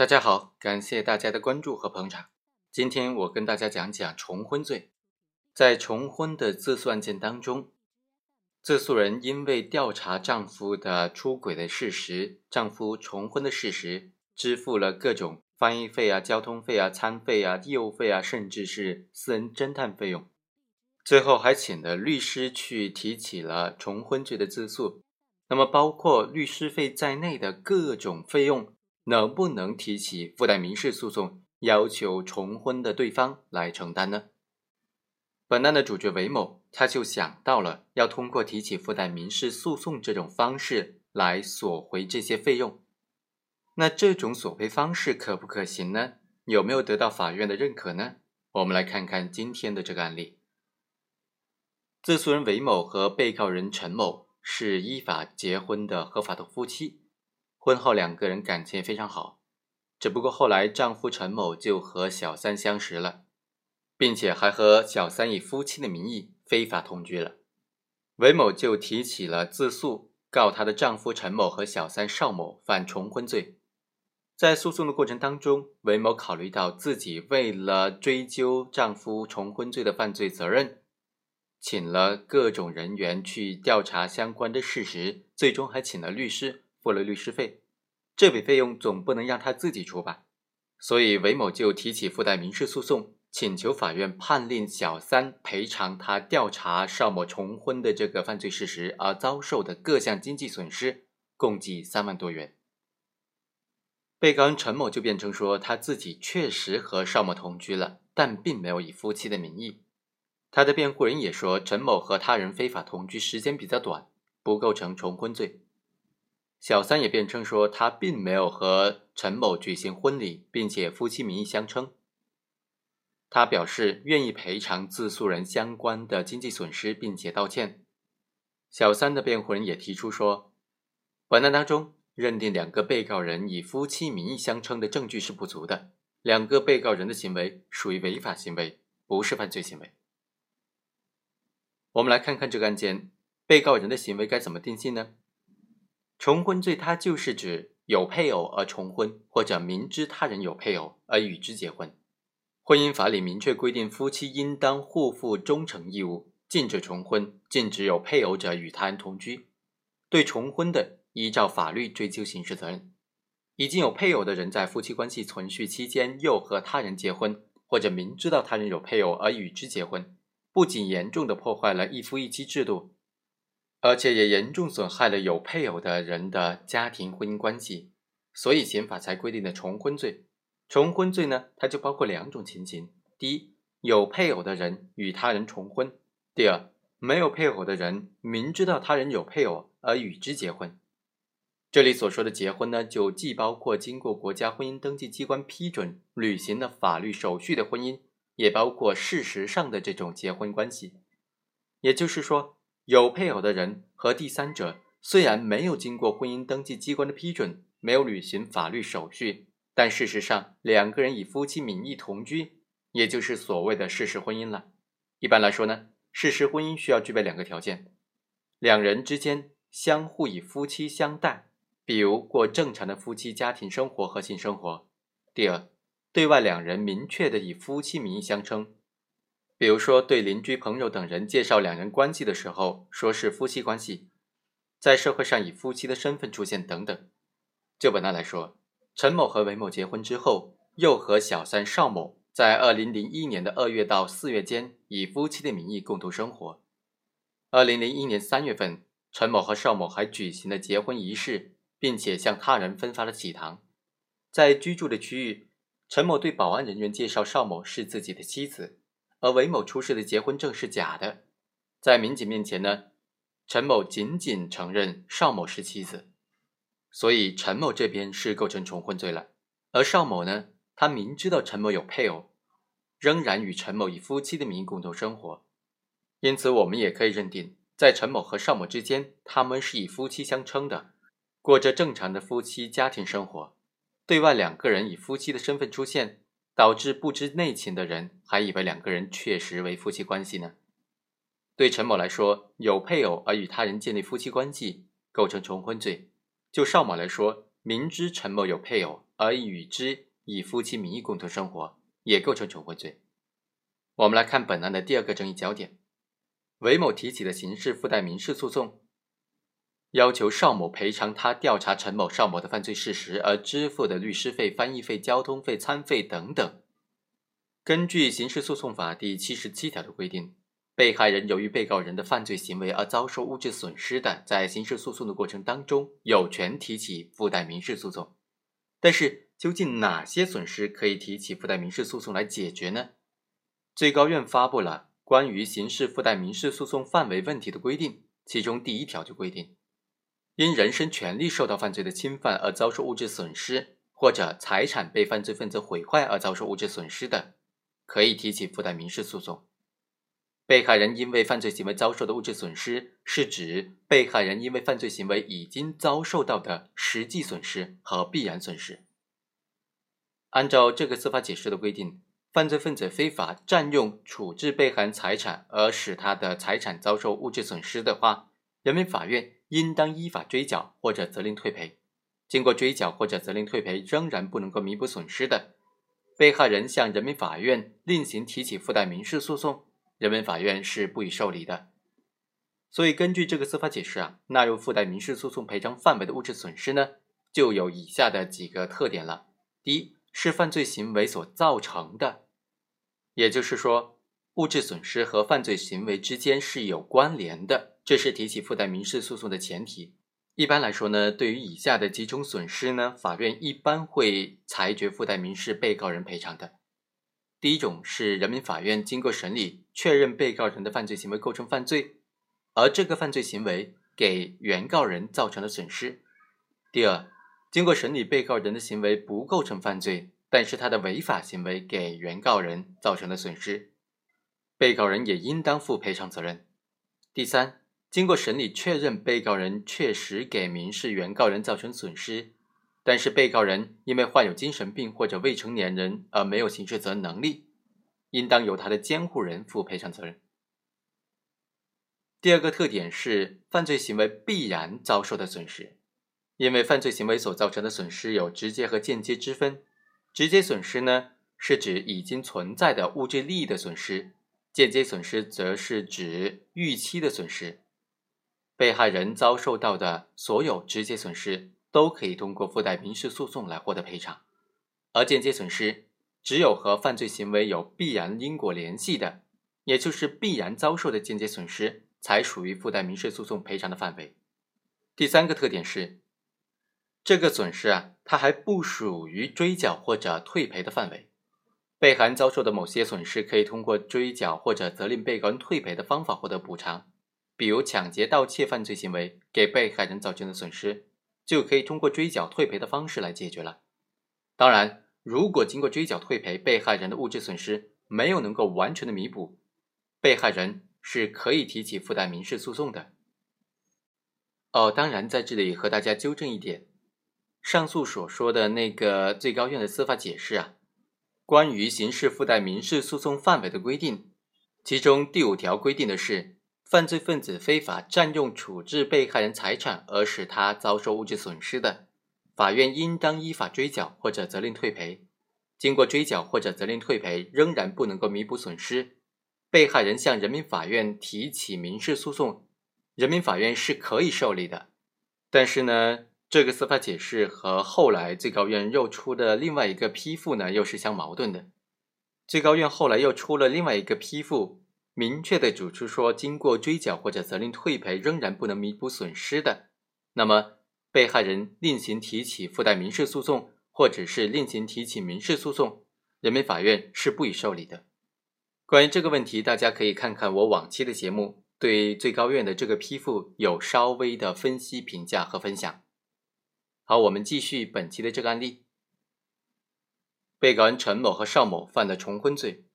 大家好，感谢大家的关注和捧场。今天我跟大家讲讲重婚罪。在重婚的自诉案件当中，自诉人因为调查丈夫的出轨的事实、丈夫重婚的事实，支付了各种翻译费啊、交通费啊、餐费啊、业务费啊，甚至是私人侦探费用。最后还请了律师去提起了重婚罪的自诉。那么，包括律师费在内的各种费用。能不能提起附带民事诉讼，要求重婚的对方来承担呢？本案的主角韦某，他就想到了要通过提起附带民事诉讼这种方式来索回这些费用。那这种索赔方式可不可行呢？有没有得到法院的认可呢？我们来看看今天的这个案例。自诉人韦某和被告人陈某是依法结婚的合法的夫妻。婚后两个人感情非常好，只不过后来丈夫陈某就和小三相识了，并且还和小三以夫妻的名义非法同居了。韦某就提起了自诉，告她的丈夫陈某和小三邵某犯重婚罪。在诉讼的过程当中，韦某考虑到自己为了追究丈夫重婚罪的犯罪责任，请了各种人员去调查相关的事实，最终还请了律师。付了律师费，这笔费用总不能让他自己出吧？所以韦某就提起附带民事诉讼，请求法院判令小三赔偿他调查邵某重婚的这个犯罪事实而遭受的各项经济损失，共计三万多元。被告人陈某就辩称说，他自己确实和邵某同居了，但并没有以夫妻的名义。他的辩护人也说，陈某和他人非法同居时间比较短，不构成重婚罪。小三也辩称说，他并没有和陈某举行婚礼，并且夫妻名义相称。他表示愿意赔偿自诉人相关的经济损失，并且道歉。小三的辩护人也提出说，本案当中认定两个被告人以夫妻名义相称的证据是不足的，两个被告人的行为属于违法行为，不是犯罪行为。我们来看看这个案件，被告人的行为该怎么定性呢？重婚罪，它就是指有配偶而重婚，或者明知他人有配偶而与之结婚。婚姻法里明确规定，夫妻应当互负忠诚义务，禁止重婚，禁止有配偶者与他人同居。对重婚的，依照法律追究刑事责任。已经有配偶的人在夫妻关系存续期间又和他人结婚，或者明知道他人有配偶而与之结婚，不仅严重的破坏了一夫一妻制度。而且也严重损害了有配偶的人的家庭婚姻关系，所以刑法才规定的重婚罪。重婚罪呢，它就包括两种情形：第一，有配偶的人与他人重婚；第二，没有配偶的人明知道他人有配偶而与之结婚。这里所说的结婚呢，就既包括经过国家婚姻登记机关批准履行了法律手续的婚姻，也包括事实上的这种结婚关系。也就是说。有配偶的人和第三者虽然没有经过婚姻登记机关的批准，没有履行法律手续，但事实上两个人以夫妻名义同居，也就是所谓的事实婚姻了。一般来说呢，事实婚姻需要具备两个条件：两人之间相互以夫妻相待，比如过正常的夫妻家庭生活和性生活；第二，对外两人明确的以夫妻名义相称。比如说，对邻居、朋友等人介绍两人关系的时候，说是夫妻关系，在社会上以夫妻的身份出现等等。就本案来说，陈某和韦某结婚之后，又和小三邵某在二零零一年的二月到四月间以夫妻的名义共同生活。二零零一年三月份，陈某和邵某还举行了结婚仪式，并且向他人分发了喜糖。在居住的区域，陈某对保安人员介绍邵某是自己的妻子。而韦某出示的结婚证是假的，在民警面前呢，陈某仅仅承认邵某是妻子，所以陈某这边是构成重婚罪了。而邵某呢，他明知道陈某有配偶，仍然与陈某以夫妻的名义共同生活，因此我们也可以认定，在陈某和邵某之间，他们是以夫妻相称的，过着正常的夫妻家庭生活，对外两个人以夫妻的身份出现。导致不知内情的人还以为两个人确实为夫妻关系呢。对陈某来说，有配偶而与他人建立夫妻关系构成重婚罪；就邵某来说，明知陈某有配偶而与之以夫妻名义共同生活，也构成重婚罪。我们来看本案的第二个争议焦点：韦某提起的刑事附带民事诉讼，要求邵某赔偿他调查陈某、邵某的犯罪事实而支付的律师费、翻译费、交通费、餐费等等。根据《刑事诉讼法》第七十七条的规定。被害人由于被告人的犯罪行为而遭受物质损失的，在刑事诉讼的过程当中，有权提起附带民事诉讼。但是，究竟哪些损失可以提起附带民事诉讼来解决呢？最高院发布了关于刑事附带民事诉讼范围问题的规定，其中第一条就规定，因人身权利受到犯罪的侵犯而遭受物质损失，或者财产被犯罪分子毁坏而遭受物质损失的，可以提起附带民事诉讼。被害人因为犯罪行为遭受的物质损失，是指被害人因为犯罪行为已经遭受到的实际损失和必然损失。按照这个司法解释的规定，犯罪分子非法占用、处置被害人财产而使他的财产遭受物质损失的话，人民法院应当依法追缴或者责令退赔。经过追缴或者责令退赔仍然不能够弥补损失的，被害人向人民法院另行提起附带民事诉讼。人民法院是不予受理的，所以根据这个司法解释啊，纳入附带民事诉讼赔偿范围的物质损失呢，就有以下的几个特点了。第一是犯罪行为所造成的，也就是说，物质损失和犯罪行为之间是有关联的，这是提起附带民事诉讼的前提。一般来说呢，对于以下的几种损失呢，法院一般会裁决附带民事被告人赔偿的。第一种是人民法院经过审理确认被告人的犯罪行为构成犯罪，而这个犯罪行为给原告人造成了损失。第二，经过审理被告人的行为不构成犯罪，但是他的违法行为给原告人造成了损失，被告人也应当负赔偿责任。第三，经过审理确认被告人确实给民事原告人造成损失。但是被告人因为患有精神病或者未成年人而没有刑事责任能力，应当由他的监护人负赔偿责任。第二个特点是犯罪行为必然遭受的损失，因为犯罪行为所造成的损失有直接和间接之分。直接损失呢是指已经存在的物质利益的损失，间接损失则是指预期的损失。被害人遭受到的所有直接损失。都可以通过附带民事诉讼来获得赔偿，而间接损失只有和犯罪行为有必然因果联系的，也就是必然遭受的间接损失，才属于附带民事诉讼赔偿的范围。第三个特点是，这个损失啊，它还不属于追缴或者退赔的范围。被害人遭受的某些损失，可以通过追缴或者责令被告人退赔的方法获得补偿，比如抢劫、盗窃犯罪行为给被害人造成的损失。就可以通过追缴退赔的方式来解决了。当然，如果经过追缴退赔，被害人的物质损失没有能够完全的弥补，被害人是可以提起附带民事诉讼的。哦，当然，在这里和大家纠正一点，上述所说的那个最高院的司法解释啊，关于刑事附带民事诉讼范围的规定，其中第五条规定的是。犯罪分子非法占用、处置被害人财产而使他遭受物质损失的，法院应当依法追缴或者责令退赔。经过追缴或者责令退赔仍然不能够弥补损失，被害人向人民法院提起民事诉讼，人民法院是可以受理的。但是呢，这个司法解释和后来最高院又出的另外一个批复呢，又是相矛盾的。最高院后来又出了另外一个批复。明确的指出说，经过追缴或者责令退赔仍然不能弥补损失的，那么被害人另行提起附带民事诉讼，或者是另行提起民事诉讼，人民法院是不予受理的。关于这个问题，大家可以看看我往期的节目，对最高院的这个批复有稍微的分析、评价和分享。好，我们继续本期的这个案例，被告人陈某和邵某犯了重婚罪。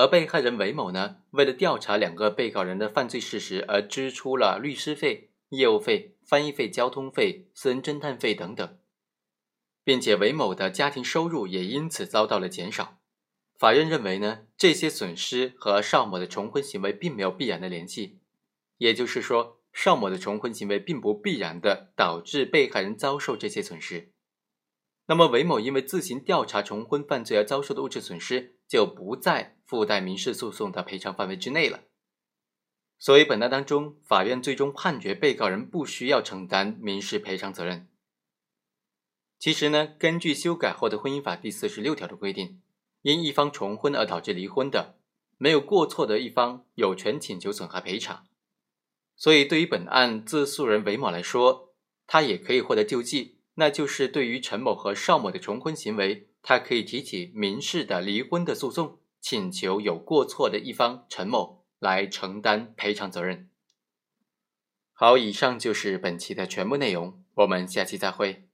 而被害人韦某呢，为了调查两个被告人的犯罪事实，而支出了律师费、业务费、翻译费、交通费、私人侦探费等等，并且韦某的家庭收入也因此遭到了减少。法院认为呢，这些损失和邵某的重婚行为并没有必然的联系，也就是说，邵某的重婚行为并不必然的导致被害人遭受这些损失。那么韦某因为自行调查重婚犯罪而遭受的物质损失就不在附带民事诉讼的赔偿范围之内了。所以本案当中，法院最终判决被告人不需要承担民事赔偿责任。其实呢，根据修改后的婚姻法第四十六条的规定，因一方重婚而导致离婚的，没有过错的一方有权请求损害赔偿。所以对于本案自诉人韦某来说，他也可以获得救济。那就是对于陈某和邵某的重婚行为，他可以提起民事的离婚的诉讼，请求有过错的一方陈某来承担赔偿责任。好，以上就是本期的全部内容，我们下期再会。